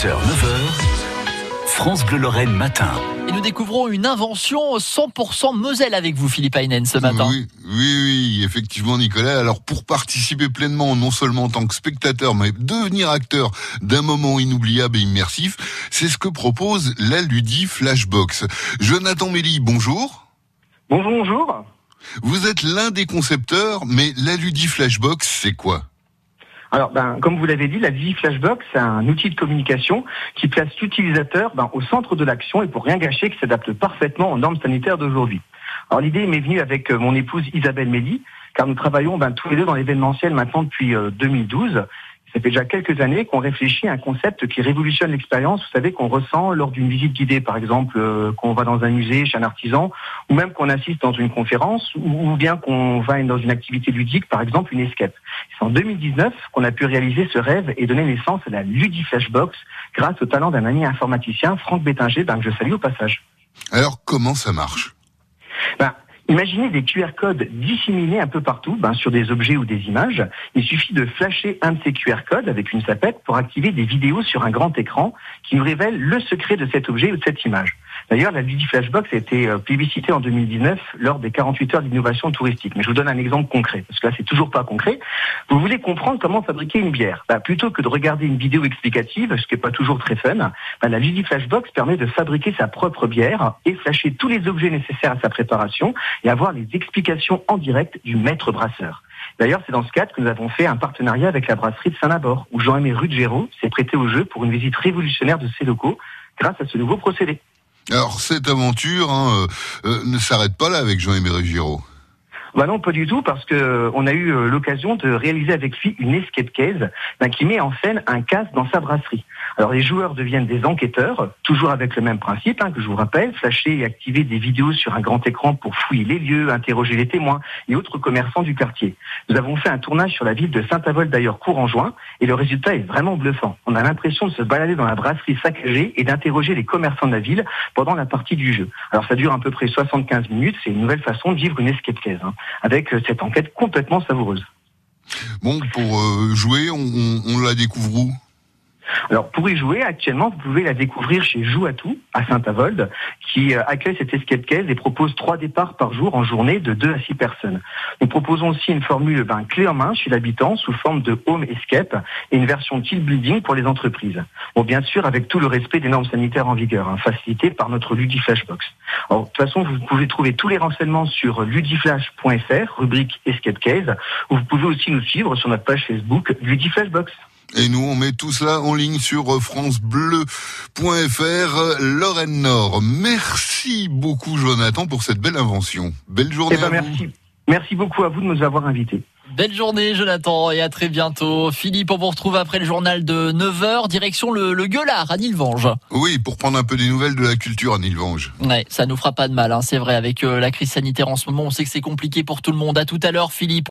9h, France Bleu Lorraine matin. Et nous découvrons une invention 100% Moselle avec vous, Philippe Aynen, ce matin. Oui, oui, oui, effectivement, Nicolas. Alors, pour participer pleinement, non seulement en tant que spectateur, mais devenir acteur d'un moment inoubliable et immersif, c'est ce que propose la Ludi Flashbox. Jonathan Méli, bonjour. Bonjour, bonjour. Vous êtes l'un des concepteurs, mais la Ludi Flashbox, c'est quoi? Alors, ben, comme vous l'avez dit, la Ludi Flashbox, c'est un outil de communication qui place l'utilisateur ben, au centre de l'action et pour rien gâcher, qui s'adapte parfaitement aux normes sanitaires d'aujourd'hui. Alors, l'idée m'est venue avec euh, mon épouse Isabelle Méli, car nous travaillons ben, tous les deux dans l'événementiel maintenant depuis 2012 euh, ça fait déjà quelques années qu'on réfléchit à un concept qui révolutionne l'expérience, vous savez, qu'on ressent lors d'une visite guidée, par exemple, euh, qu'on va dans un musée, chez un artisan, ou même qu'on assiste dans une conférence, ou, bien qu'on va dans une activité ludique, par exemple une escape. C'est en 2019 qu'on a pu réaliser ce rêve et donner naissance à la Ludi Flashbox grâce au talent d'un ami informaticien, Franck Bétinger, ben, que je salue au passage. Alors, comment ça marche? Imaginez des QR codes disséminés un peu partout, ben, sur des objets ou des images. Il suffit de flasher un de ces QR codes avec une sapette pour activer des vidéos sur un grand écran qui nous révèlent le secret de cet objet ou de cette image. D'ailleurs, la Ludi Flashbox a été euh, plébiscitée en 2019 lors des 48 heures d'innovation touristique. Mais je vous donne un exemple concret, parce que là, c'est toujours pas concret. Vous voulez comprendre comment fabriquer une bière. Bah, plutôt que de regarder une vidéo explicative, ce qui n'est pas toujours très fun, bah, la Ludi Flashbox permet de fabriquer sa propre bière et flasher tous les objets nécessaires à sa préparation et avoir les explications en direct du maître brasseur. D'ailleurs, c'est dans ce cadre que nous avons fait un partenariat avec la brasserie de Saint-Nabord, où Jean-Aimé Ruggiero s'est prêté au jeu pour une visite révolutionnaire de ses locaux grâce à ce nouveau procédé. Alors cette aventure hein, euh, euh, ne s'arrête pas là avec Jean-Aimé Giraud. Bah non, pas du tout, parce que euh, on a eu l'occasion de réaliser avec lui une escape case ben, qui met en scène un casse dans sa brasserie. Alors les joueurs deviennent des enquêteurs, toujours avec le même principe hein, que je vous rappelle, flasher et activer des vidéos sur un grand écran pour fouiller les lieux, interroger les témoins et autres commerçants du quartier. Nous avons fait un tournage sur la ville de Saint-Avold d'ailleurs court en juin et le résultat est vraiment bluffant. On a l'impression de se balader dans la brasserie saccagée et d'interroger les commerçants de la ville pendant la partie du jeu. Alors ça dure à peu près 75 minutes, c'est une nouvelle façon de vivre une escape case hein, avec euh, cette enquête complètement savoureuse. Bon, pour euh, jouer, on, on la découvre où? Alors pour y jouer, actuellement, vous pouvez la découvrir chez Joue à Saint-Avold, qui euh, accueille cette escape case et propose trois départs par jour en journée de 2 à 6 personnes. Nous proposons aussi une formule ben, clé en main chez l'habitant sous forme de home escape et une version team building pour les entreprises. Bon, bien sûr, avec tout le respect des normes sanitaires en vigueur, hein, facilité par notre Ludiflashbox. Alors, de toute façon, vous pouvez trouver tous les renseignements sur ludiflash.fr, rubrique escape case, ou vous pouvez aussi nous suivre sur notre page Facebook Ludiflashbox. Et nous, on met tout cela en ligne sur francebleu.fr, Lorraine Nord. Merci beaucoup, Jonathan, pour cette belle invention. Belle journée eh ben, merci. Merci beaucoup à vous de nous avoir invités. Belle journée Jonathan et à très bientôt. Philippe, on vous retrouve après le journal de 9h, direction le, le Gueulard à Nilvange. Oui, pour prendre un peu des nouvelles de la culture à Nilvange. Ouais, ça nous fera pas de mal, hein, c'est vrai. Avec euh, la crise sanitaire en ce moment, on sait que c'est compliqué pour tout le monde. À tout à l'heure Philippe.